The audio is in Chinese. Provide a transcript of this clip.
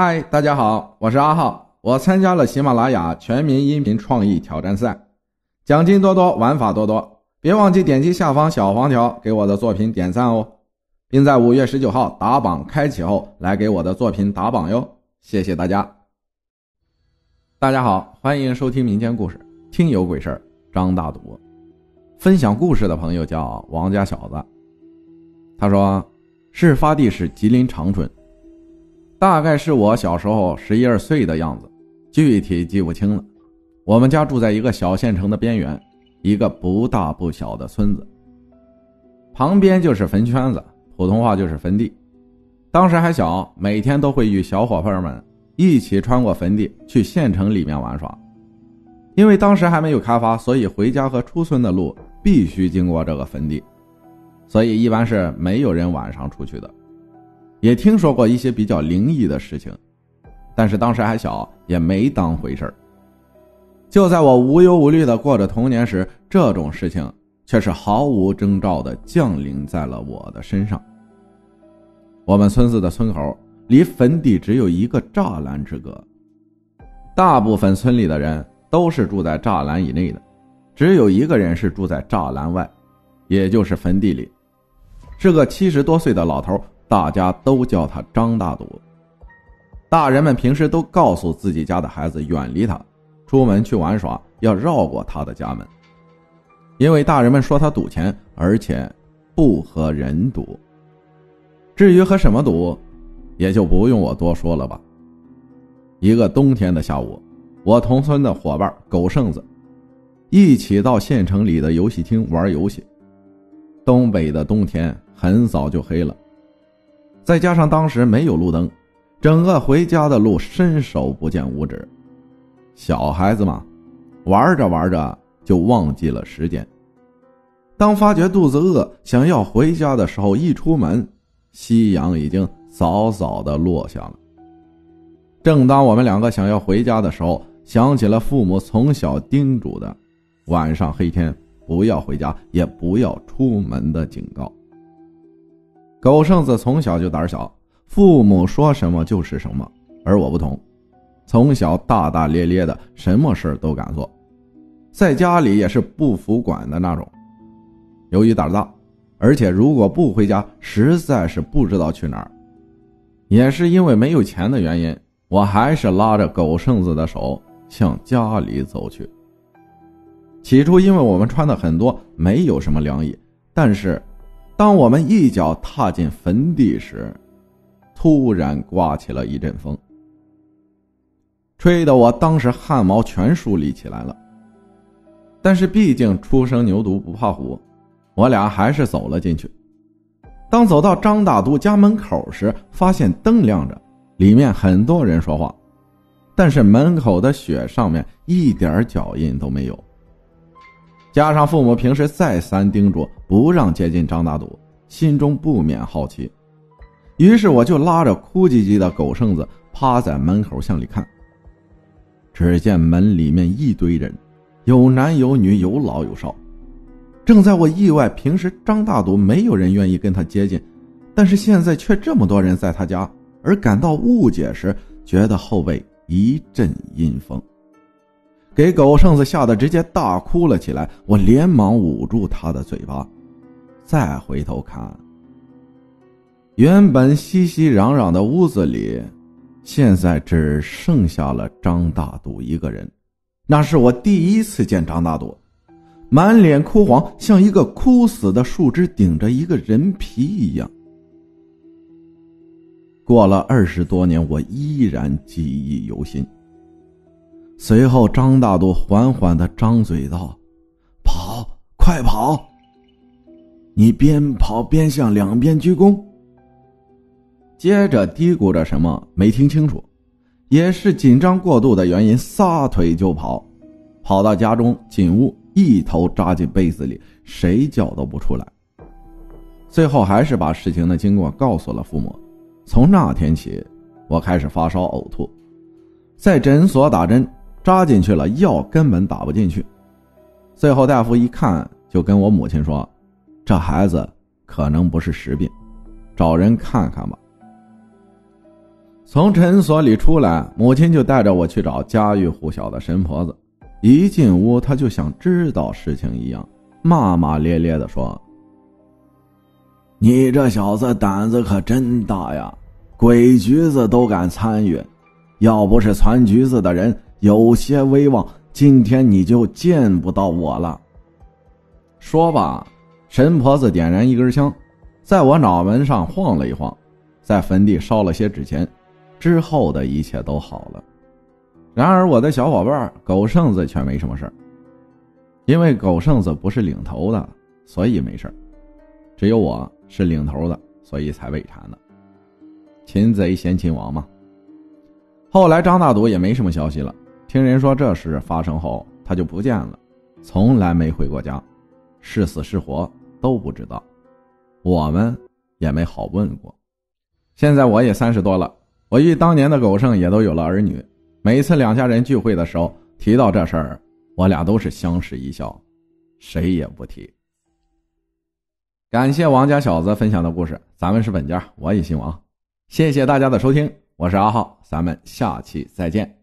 嗨，大家好，我是阿浩，我参加了喜马拉雅全民音频创意挑战赛，奖金多多，玩法多多，别忘记点击下方小黄条给我的作品点赞哦，并在五月十九号打榜开启后来给我的作品打榜哟，谢谢大家。大家好，欢迎收听民间故事，听有鬼事儿，张大赌。分享故事的朋友叫王家小子，他说，事发地是吉林长春。大概是我小时候十一二岁的样子，具体记不清了。我们家住在一个小县城的边缘，一个不大不小的村子，旁边就是坟圈子，普通话就是坟地。当时还小，每天都会与小伙伴们一起穿过坟地去县城里面玩耍。因为当时还没有开发，所以回家和出村的路必须经过这个坟地，所以一般是没有人晚上出去的。也听说过一些比较灵异的事情，但是当时还小，也没当回事儿。就在我无忧无虑的过着童年时，这种事情却是毫无征兆的降临在了我的身上。我们村子的村口离坟地只有一个栅栏之隔，大部分村里的人都是住在栅栏以内的，只有一个人是住在栅栏外，也就是坟地里，是个七十多岁的老头。大家都叫他张大赌。大人们平时都告诉自己家的孩子远离他，出门去玩耍要绕过他的家门，因为大人们说他赌钱，而且不和人赌。至于和什么赌，也就不用我多说了吧。一个冬天的下午，我同村的伙伴狗剩子一起到县城里的游戏厅玩游戏。东北的冬天很早就黑了。再加上当时没有路灯，整个回家的路伸手不见五指。小孩子嘛，玩着玩着就忘记了时间。当发觉肚子饿，想要回家的时候，一出门，夕阳已经早早的落下了。正当我们两个想要回家的时候，想起了父母从小叮嘱的“晚上黑天不要回家，也不要出门”的警告。狗剩子从小就胆小，父母说什么就是什么，而我不同，从小大大咧咧的，什么事都敢做，在家里也是不服管的那种。由于胆大，而且如果不回家，实在是不知道去哪儿。也是因为没有钱的原因，我还是拉着狗剩子的手向家里走去。起初，因为我们穿的很多，没有什么凉意，但是。当我们一脚踏进坟地时，突然刮起了一阵风，吹得我当时汗毛全竖立起来了。但是毕竟初生牛犊不怕虎，我俩还是走了进去。当走到张大都家门口时，发现灯亮着，里面很多人说话，但是门口的雪上面一点脚印都没有。加上父母平时再三叮嘱不让接近张大赌，心中不免好奇，于是我就拉着哭唧唧的狗剩子趴在门口向里看。只见门里面一堆人，有男有女，有老有少。正在我意外，平时张大赌没有人愿意跟他接近，但是现在却这么多人在他家，而感到误解时，觉得后背一阵阴风。给狗剩子吓得直接大哭了起来，我连忙捂住他的嘴巴，再回头看，原本熙熙攘攘的屋子里，现在只剩下了张大赌一个人。那是我第一次见张大赌，满脸枯黄，像一个枯死的树枝顶着一个人皮一样。过了二十多年，我依然记忆犹新。随后，张大度缓缓的张嘴道：“跑，快跑！你边跑边向两边鞠躬。”接着嘀咕着什么，没听清楚，也是紧张过度的原因，撒腿就跑，跑到家中进屋，一头扎进被子里，谁叫都不出来。最后还是把事情的经过告诉了父母。从那天起，我开始发烧、呕吐，在诊所打针。扎进去了，药根本打不进去。最后大夫一看，就跟我母亲说：“这孩子可能不是实病，找人看看吧。”从诊所里出来，母亲就带着我去找家喻户晓的神婆子。一进屋，她就像知道事情一样，骂骂咧咧的说：“你这小子胆子可真大呀！鬼局子都敢参与，要不是传局子的人有些威望，今天你就见不到我了。”说罢，神婆子点燃一根香，在我脑门上晃了一晃，在坟地烧了些纸钱，之后的一切都好了。然而，我的小伙伴狗剩子却没什么事因为狗剩子不是领头的，所以没事只有我是领头的，所以才被缠的。擒贼先擒王嘛。后来张大赌也没什么消息了，听人说这事发生后他就不见了，从来没回过家，是死是活都不知道，我们也没好问过。现在我也三十多了，我与当年的狗剩也都有了儿女。每次两家人聚会的时候提到这事儿，我俩都是相视一笑，谁也不提。感谢王家小子分享的故事，咱们是本家，我也姓王。谢谢大家的收听，我是阿浩，咱们下期再见。